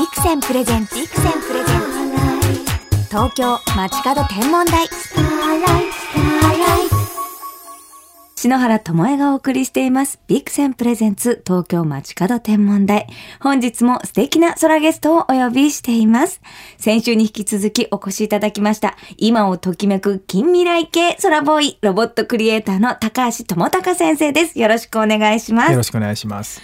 ビクセンプレゼンツビクセンプレゼンツ東京街角天文台篠原智恵がお送りしています。ビクセンプレゼンツ東京街角天文台。本日も素敵な空ゲストをお呼びしています。先週に引き続きお越しいただきました。今をときめく近未来系空ボーイ、ロボットクリエイターの高橋智隆先生です。よろしくお願いしますよ。ろしくお願いします。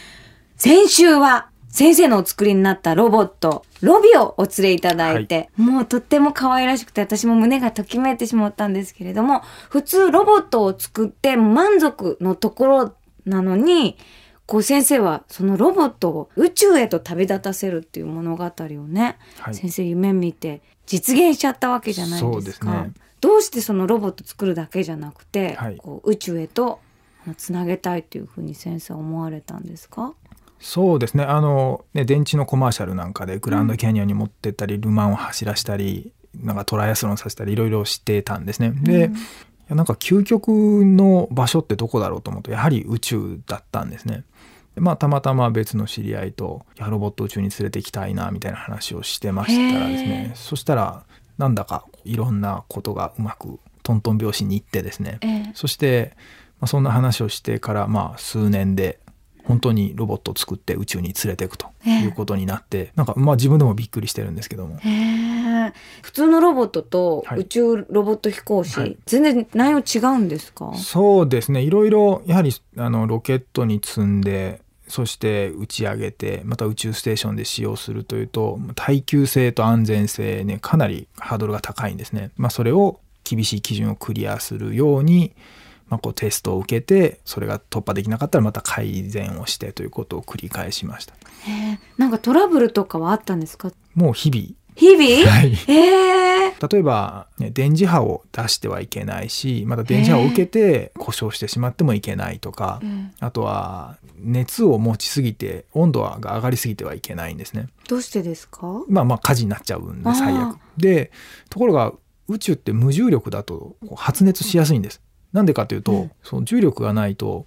先週は先生のお作りになったロボット、ロビをお連れいただいて、もうとっても可愛らしくて私も胸がときめいてしまったんですけれども、普通ロボットを作って満足のところなのに、こう先生はそのロボットを宇宙へと旅立たせるっていう物語をね、はい。先生夢見て実現しちゃったわけじゃないですか。すね。どうしてそのロボット作るだけじゃなくて、はい。こう宇宙へとつなげたいっていうふうに先生は思われたんですか？そうですね。あのね電池のコマーシャルなんかでグランドキャニオンに持ってったり、ルマンを走らしたり、なんかトライアスロンさせたりいろいろしてたんですね。で、うんなんか究極の場所ってどこだろうと思うとやはり宇宙だったんですね。でまあたまたま別の知り合いと「いやロボット宇宙に連れて行きたいな」みたいな話をしてましたらですへねーそしたらなんだかいろんなことがうまくトントン拍子にいってですねええそして、まあ、そんな話をしてからまあ数年で本当にロボットを作って宇宙に連れていくということになって、なんかまあ自分でもびっくりしてるんですけども。へえ普通のロボットとはい。宇宙ロボット飛行士、はい。全然内容違うんですか？そうですね。いろいろやはりあのロケットに積んでそして打ち上げてまた宇宙ステーションで使用するというと耐久性と安全性ねかなりハードルが高いんですね。まあ、それを厳しい基準をクリアするように、まあ、こうテストを受けてそれが突破できなかったらまた改善をしてということを繰り返しました。へえなんかトラブルとかはあったんですか？もう日々。日々、はい。へえ例えば、ね、電磁波を出してはいけないしまた電磁波を受けて故障してしまってもいけないとか、うん。あとは熱を持ちすぎて温度が上がりすぎてはいけないんですね。どうしてですか？まあまあ火事になっちゃうんで最悪。でところが宇宙って無重力だと発熱しやすいんです。なんでかというと、うん。その重力がないと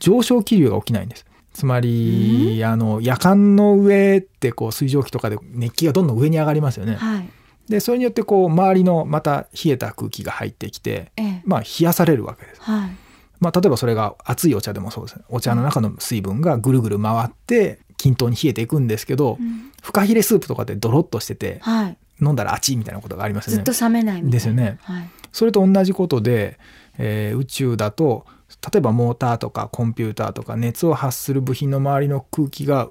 上昇気流が起きないんです。つまり、あの夜間の上ってこう水蒸気とかで熱気がどんどん上に上がりますよね。はい。でそれによってこう周りのまた冷えた空気が入ってきて、ええ。まあ、冷やされるわけです。はい。まあ、例えばそれが熱いお茶でもそうです。ねお茶の中の水分がぐるぐる回って均等に冷えていくんですけど、うん。フカヒレスープとかってドロッとしててはい飲んだら熱いみたいなことがありますよね。ずっと冷めないみたいな。ですよね。はい。それと同じことで、えー宇宙だと例えばモーターとかコンピューターとか熱を発する部品の周りの空気が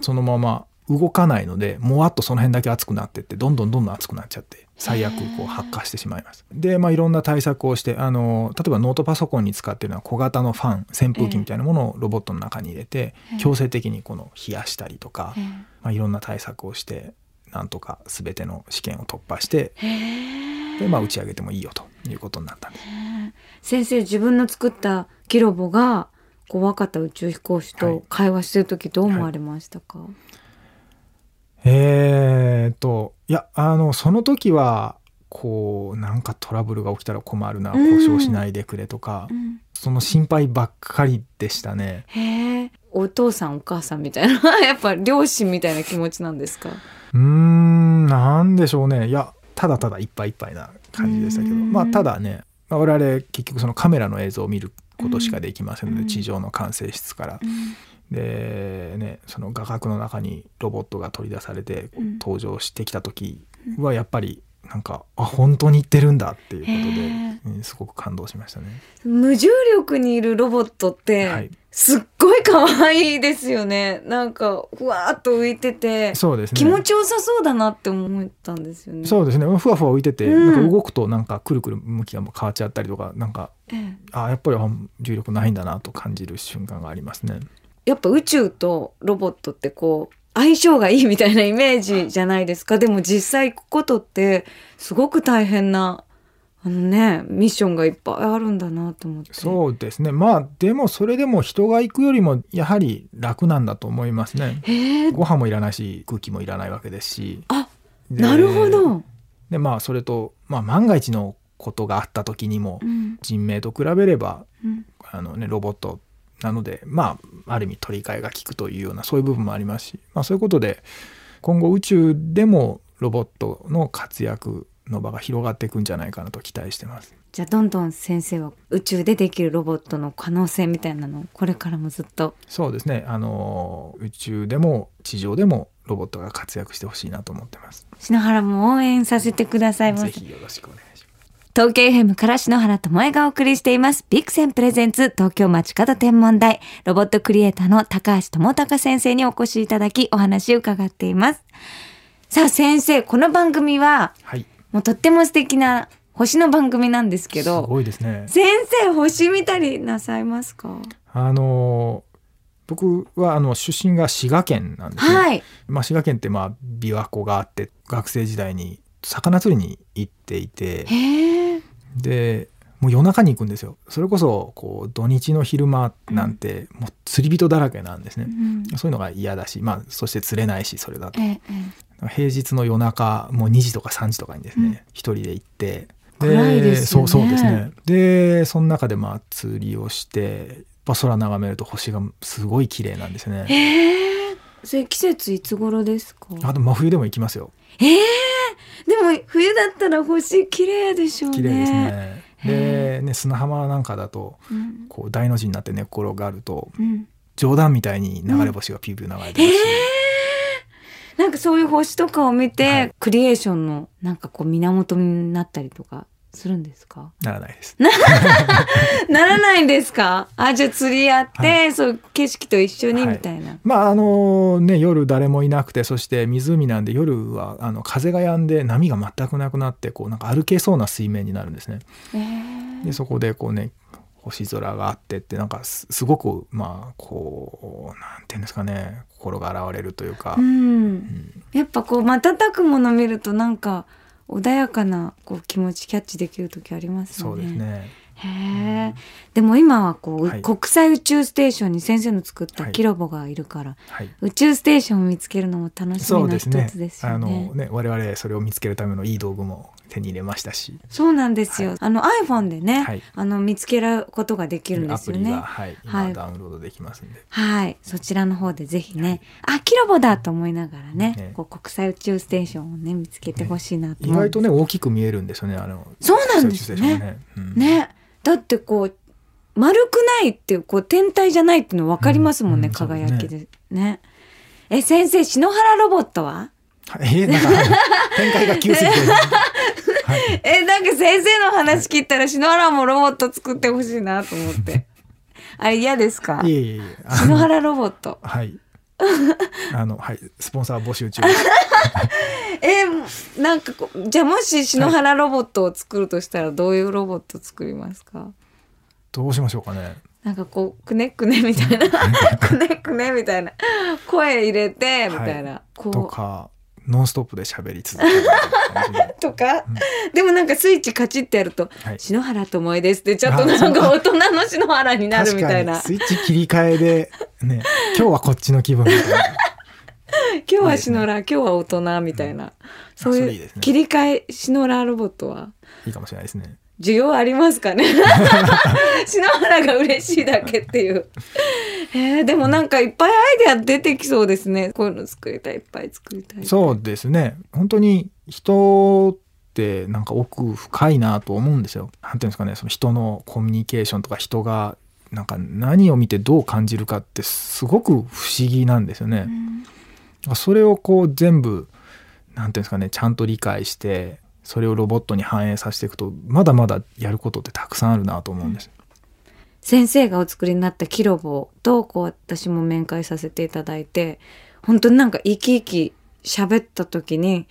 そのまま動かないのでもわっとその辺だけ熱くなってってどんどんどんどん熱くなっちゃって最悪こう発火してしまいます。でまあいろんな対策をしてあの例えばノートパソコンに使っているのは小型のファン扇風機みたいなものをロボットの中に入れてええ。強制的にこの冷やしたりとか、え。まあ、いろんな対策をしてなんとか全ての試験を突破してで、まあ、打ち上げてもいいよということになったんです。先生自分の作ったキロボがこう若田宇宙飛行士と会話してる時どう思われましたか、えーっといやあのその時はこうなんかトラブルが起きたら困るなうん。故障しないでくれとか、うん。その心配ばっかりでしたね。お父さんお母さんみたいな。やっぱ両親みたいな気持ちなんですか？うーんなんでしょうね。いやただただいっぱいいっぱいな感じでしたけど。うん。まあただね、まあ、我々結局そのカメラの映像を見ることしかできませんので、うん。地上の管制室から。でねその画角の中にロボットが取り出されて登場してきた時はやっぱりなんかあ本当に言ってるんだっていうことへで、うんすごく感動しましたね。無重力にいるロボットって、はいすっごい可愛いですよね。なんかふわーっと浮いてて、そうですね。気持ちよさそうだなって思ったんですよね。そうですね。ふわふわ浮いてて、うん。なんか動くとなんかくるくる向きが変わっちゃったりとかなんかええ。あやっぱりあ重力ないんだなと感じる瞬間がありますね。やっぱ宇宙とロボットってこう相性がいいみたいなイメージじゃないですか。でも実際行くことってすごく大変なあのねミッションがいっぱいあるんだなと思って。そうですね。まあでもそれでも人が行くよりもやはり楽なんだと思いますね。ご飯もいらないし空気もいらないわけですし。あでなるほど、でまあそれと、まあ、万が一のことがあった時にもうん。人命と比べればうん。あの、ね、ロボットなのでまあある意味取り替えが効くというようなそういう部分もありますし、まあ、そういうことで今後宇宙でもロボットの活躍の場が広がっていくんじゃないかなと期待してます。じゃあどんどん先生は宇宙でできるロボットの可能性みたいなのをこれからもずっとそうですねあの宇宙でも地上でもロボットが活躍してほしいなと思ってます。篠原も応援させてくださいまぜせひよろしくお願いします。東京 FM から篠原智恵がお送りしています。ビクセンプレゼンツ東京街角天文台。ロボットクリエイターの高橋智隆先生にお越しいただきお話を伺っています。さあ先生、この番組ははい。もうとっても素敵な星の番組なんですけすど、ごいですね。先生星見たりなさいますか？あの僕はあの出身が滋賀県なんですね。はい。まあ、滋賀県ってまあ琵琶湖があって学生時代に魚釣りに行っていて。でもう夜中に行くんですよそれこそこう土日の昼間なんてもう釣り人だらけなんですね、うんそういうのが嫌だし、まあ、そして釣れないしそれだとえええ平日の夜中もう2時とか3時とかにですね一、人で行って。でね。そうそうですね。でその中でまあ釣りをしてやっぱ空眺めると星がすごい綺麗なんですえね。へえ。それ季節いつ頃ですか？あと真冬でも行きますよ。ええでも冬だったら星綺麗でしょうね。綺麗ですね。へでね砂浜なんかだとうん。こう大の字になって寝っ転がるとうん。冗談みたいに流れ星がピューピュー流れてええるし、なんかそういう星とかを見て、はい。クリエーションのなんかこう源になったりとかするんですか？ならないです。ならないんですか？あじゃあ釣りやって、はそう景色と一緒にはい。みたいな。まああのね夜誰もいなくてそして湖なんで夜はあの風が止んで波が全くなくなってこうなんか歩けそうな水面になるんですね。ええでそこでこうね星空があってってなんかすすごくまあこうなんていうんですかね心が洗われるというか、うん。うん。やっぱこう瞬くもの見るとなんか穏やかなこう気持ちキャッチできる時ありますよそうね。ですね。へえ。でも今はこう、はい。国際宇宙ステーションに先生の作ったはい。キロボがいるから、はい。宇宙ステーションを見つけるのも楽しみの一ですね。つですよあのね。ね我々それを見つけるためのいい道具も手に入れましたし。そうなんですよ。あの iPhone でね、はい。あの見つけることができるんですよね。アプリが、。はい、はい。今ダウンロードできますんで、はい、そちらの方でぜひね、あ、キロボだと思いながらね、ね。こう国際宇宙ステーションをね見つけてほしいなと意思う。外とね大きく見えるんですよねあのそうなんですね。ね。うん。ね、だってこう丸くないっていうこう天体じゃないっていうの分かりますもんね、うんうん輝きで。ね。え先生篠原ロボットは？はいえーなんか展開が急すぎて、はい、えなんか先生の話聞いたら篠原もロボット作ってほしいなと思って。あれ嫌ですか？い？えいえ篠原ロボット。はい。あのはい。スポンサー募集中です。えなんかじゃあもし篠原ロボットを作るとしたらどういうロボット作りますか？どうしましょうかね。なんかこうくねくねみたいな。くねくねみたいな。声入れてみたいな、はこう。とかノンストップで喋り続けるみたいな感じで とか、でもなんかスイッチカチってやるとはい「篠原ともえです」ってちょっとなんか大人の篠原になるみたいな。スイッチ切り替えでね 今日はこっちの気分みたいな。今日は篠原、今日は大人みたいな、そういそれいいう切り替え篠原ロボットは。いいかもしれないですね需要ありますかね？篠原が嬉しいだけっていう。えー、でもなんかいっぱいアイデア出てきそうですね。こういうの作りたいいっぱい作りたい。そうですね本当に人ってなんか奥深いなと思うんですよ。なんていうんですかねその人のコミュニケーションとか人がなんか何を見てどう感じるかってすごく不思議なんですよね。それをこう全部なんていうんですかねちゃんと理解してそれをロボットに反映させていくとまだまだやることってたくさんあるなと思うんです。先生がお作りになったキロボとこう私も面会させていただいて本当になんか生き生き喋った時に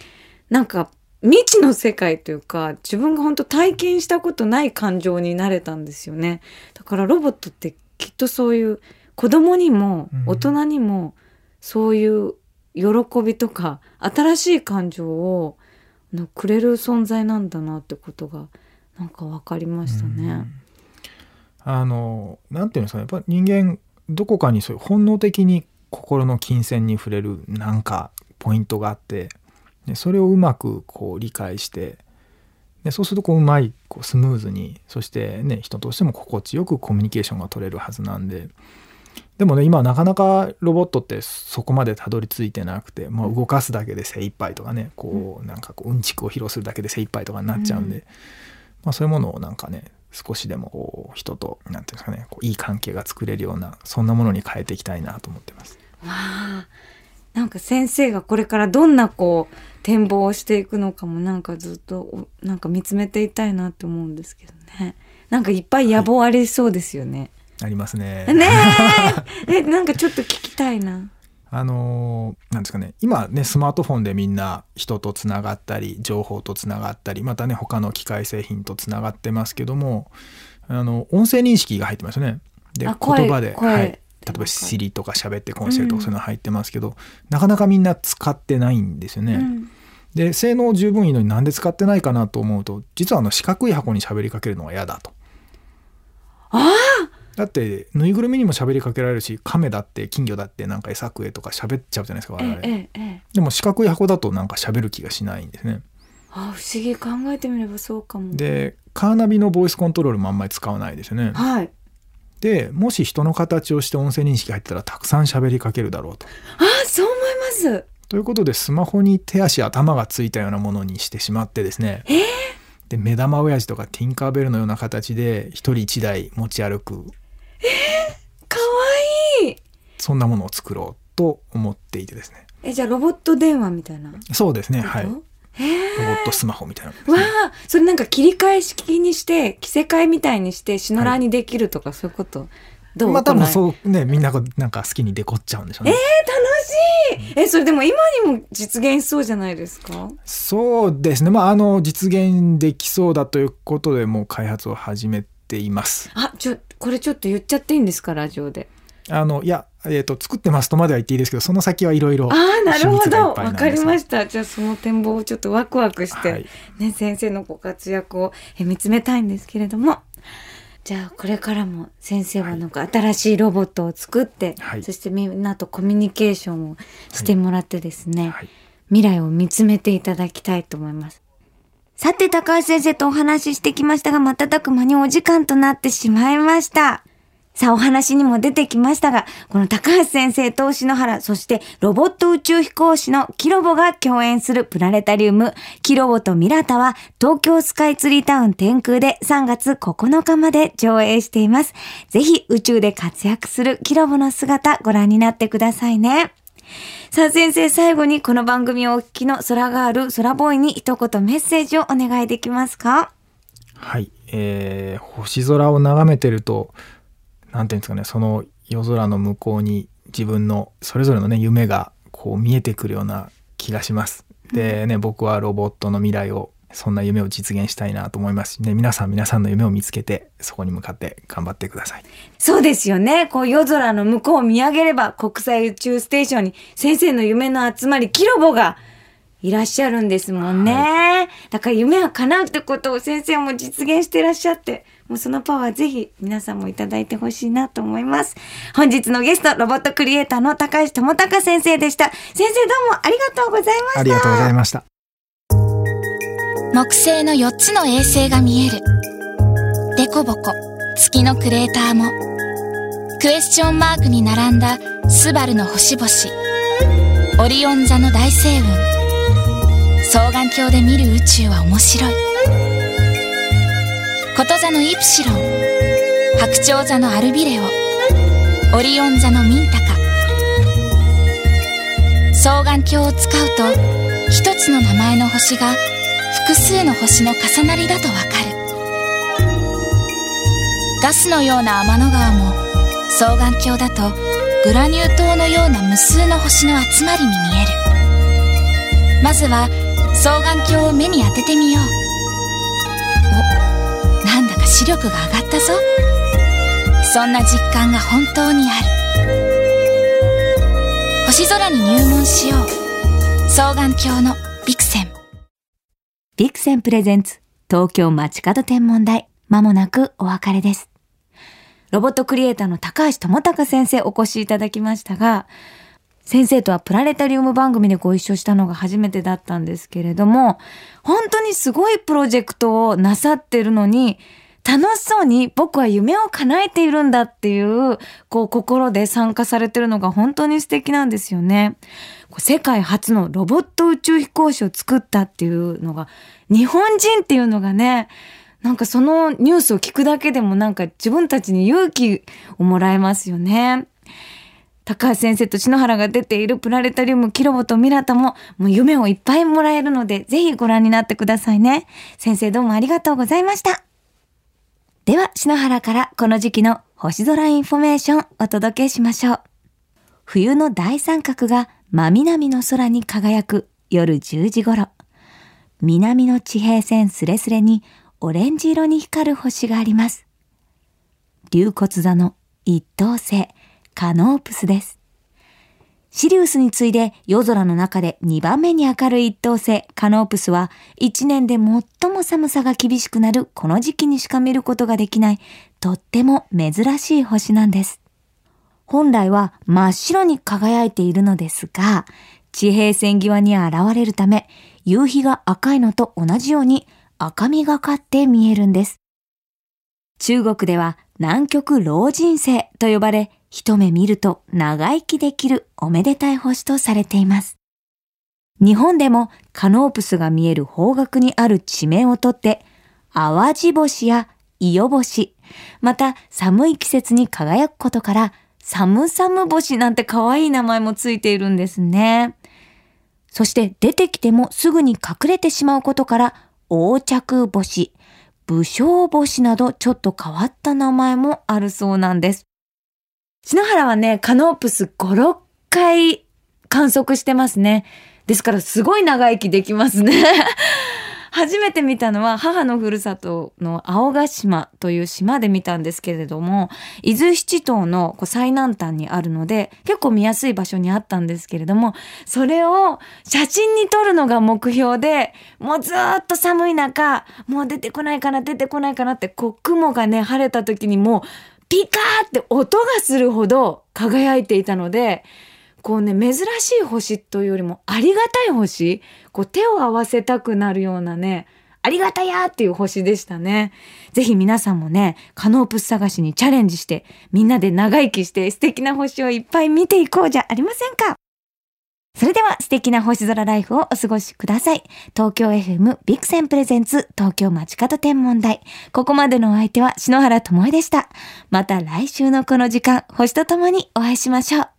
なんか未知の世界というか自分が本当体験したことない感情になれたんですよねだからロボットってきっとそういう子供にもうん大人にもそういう喜びとか新しい感情をあのくれる存在なんだなってことがなんか分かりましたね。あのなんていうんですかやっぱ人間どこかにそういう本能的に心の金銭に触れるなんかポイントがあってでそれをうまくこう理解してでそうするとこううまいこうスムーズにそしてね人としても心地よくコミュニケーションが取れるはずなんででもね今なかなかロボットってそこまでたどり着いてなくて、まあ、動かすだけで精一杯とかねこうなんかこううんちくを披露するだけで精一杯とかになっちゃうんで、うん。まあ、そういうものをなんかね少しでもこう人となんていうんですかねこういい関係が作れるようなそんなものに変えていきたいなと思ってます。わあ。なんか先生がこれからどんなこう展望をしていくのかもなんかずっとおなんか見つめていたいなって思うんですけどね。なんかいっぱい野望ありそうですよね。ありますね。ねえ えなんかちょっと聞きたいな。あのーなんですかね今ねスマートフォンでみんな人とつながったり情報とつながったりまたね他の機械製品とつながってますけどもあの音声認識が入ってますよね。で言葉で、声はい、例えばなんか Siri とか喋ってコンセルとうんかそういうの入ってますけど、なかなかみんな使ってないんですよね。うんで性能十分いいのになんで使ってないかなと思うと実はあの四角い箱に喋りかけるのが嫌だと。あだってぬいぐるみにも喋りかけられるし亀だって金魚だってなんか餌食えとか喋っちゃうじゃないですか我々。ええええでも四角い箱だとなんか喋る気がしないんですね。あ不思議考えてみればそうかも。でカーナビのボイスコントロールもあんまり使わないですよね。はい。でもし人の形をして音声認識入ったらたくさん喋りかけるだろうと。あそう思います。ということでスマホに手足頭がついたようなものにしてしまってですね。で目玉親父とかティンカーベルのような形で一人一台持ち歩くかわいい。そんなものを作ろうと思っていてですね。えじゃあロボット電話みたいな？そうですね。はい。ロボットスマホみたいなものですわね。あそれなんか切り替え式にして着せ替えみたいにしてシノラーにできるとかそういうこと、どう？まあ多分うそうねみんながなんか好きにデコっちゃうんでしょうね。楽しいえそれでも今にも実現しそうじゃないですか？そうですね。まああの実現できそうだということでもう開発を始めています。あちょこれちょっと言っちゃっていいんですか？ラジオで。あのいやえっ、と作ってますとまでは言っていいですけどその先はいろいろああなるほど。わかりましした。じゃあその展望をちょっとワクワクして、はい。ね先生のご活躍をえ見つめたいんですけれども。じゃあこれからも先生はなんか新しいロボットを作って、はい。そしてみんなとコミュニケーションをしてもらってですね、はい。未来を見つめていただきたいと思います。さて、高橋先生とお話ししてきましたが、瞬く間にお時間となってしまいました。さあ、お話にも出てきましたが、この高橋先生と篠原、そしてロボット宇宙飛行士のキロボが共演するプラネタリウム、キロボとミラタは東京スカイツリータウン天空で3月9日まで上映しています。ぜひ宇宙で活躍するキロボの姿ご覧になってくださいね。さあ先生最後にこの番組をお聞きの空ガール、空ボーイに一言メッセージをお願いできますか？はい、えー星空を眺めてるとなんていうんですかねその夜空の向こうに自分のそれぞれのね夢がこう見えてくるような気がします。でね僕はロボットの未来をそんな夢を実現したいなと思いますしね皆さん皆さんの夢を見つけてそこに向かって頑張ってください。そうですよね。こう夜空の向こうを見上げれば国際宇宙ステーションに先生の夢の集まりキロボがいらっしゃるんですもんね。だから夢は叶うってことを先生も実現していらっしゃって、もうそのパワーぜひ皆さんもいただいてほしいなと思います。本日のゲスト、ロボットクリエイターの高橋智隆先生でした。先生どうもありがとうございました。ありがとうございました。木星の4つの衛星が見える。デコボコ、月のクレーターも。クエスチョンマークに並んだスバルの星々。オリオン座の大星雲。双眼鏡で見る宇宙は面白い。こと座のイプシロン。白鳥座のアルビレオ。オリオン座のミンタカ。双眼鏡を使うと、一つの名前の星が複数の星の重なりだとわかる。ガスのような天の川も双眼鏡だとグラニュー糖のような無数の星の集まりに見える。まずは双眼鏡を目に当ててみよう。おなんだか視力が上がったぞ。そんな実感が本当にある。星空に入門しよう。双眼鏡のビクセンプレゼンツ東京街角天文台まもなくお別れです。ロボットクリエイターの高橋智隆先生お越しいただきましたが、先生とはプラネタリウム番組でご一緒したのが初めてだったんですけれども、本当にすごいプロジェクトをなさってるのに、楽しそうに僕は夢を叶えているんだっていう、こう心で参加されてるのが本当に素敵なんですよね。世界初のロボット宇宙飛行士を作ったっていうのが、日本人っていうのがね、なんかそのニュースを聞くだけでもなんか自分たちに勇気をもらえますよね。高橋先生と篠原が出ているプラネタリウムキロボとミラタももう夢をいっぱいもらえるのでぜひご覧になってくださいね。先生どうもありがとうございました。では篠原からこの時期の星空インフォメーションお届けしましょう。冬の大三角が真南の空に輝く夜10時頃。南の地平線すれすれにオレンジ色に光る星があります。竜骨座の一等星カノープスです。シリウスに次いで夜空の中で2番目に明るい一等星カノープスは1年で最も寒さが厳しくなるこの時期にしか見ることができないとっても珍しい星なんです。本来は真っ白に輝いているのですが、地平線際に現れるため、夕日が赤いのと同じように赤みがかって見えるんです。中国では南極老人星と呼ばれ、一目見ると長生きできるおめでたい星とされています。日本でもカノープスが見える方角にある地名をとって、淡路星や伊予星、また寒い季節に輝くことから、寒々星なんて可愛い名前もついているんですね。そして出てきてもすぐに隠れてしまうことから、横着星、武将星などちょっと変わった名前もあるそうなんです。篠原はね、カノープス5、6回観測してますね。ですからすごい長生きできますね。初めて見たのは母のふるさとの青ヶ島という島で見たんですけれども、伊豆七島の最南端にあるので、結構見やすい場所にあったんですけれども、それを写真に撮るのが目標で、もうずっと寒い中、もう出てこないかな、出てこないかなって、こう雲がね、晴れた時にもう、ピカーって音がするほど輝いていたので、こうね、珍しい星というよりもありがたい星、こう手を合わせたくなるようなね、ありがたやっていう星でしたね。ぜひ皆さんもね、カノープス探しにチャレンジして、みんなで長生きして素敵な星をいっぱい見ていこうじゃありませんか。それでは素敵な星空ライフをお過ごしください。東京 FM ビクセンプレゼンツ東京街角天文台。ここまでのお相手は篠原智恵でした。また来週のこの時間、星とともにお会いしましょう。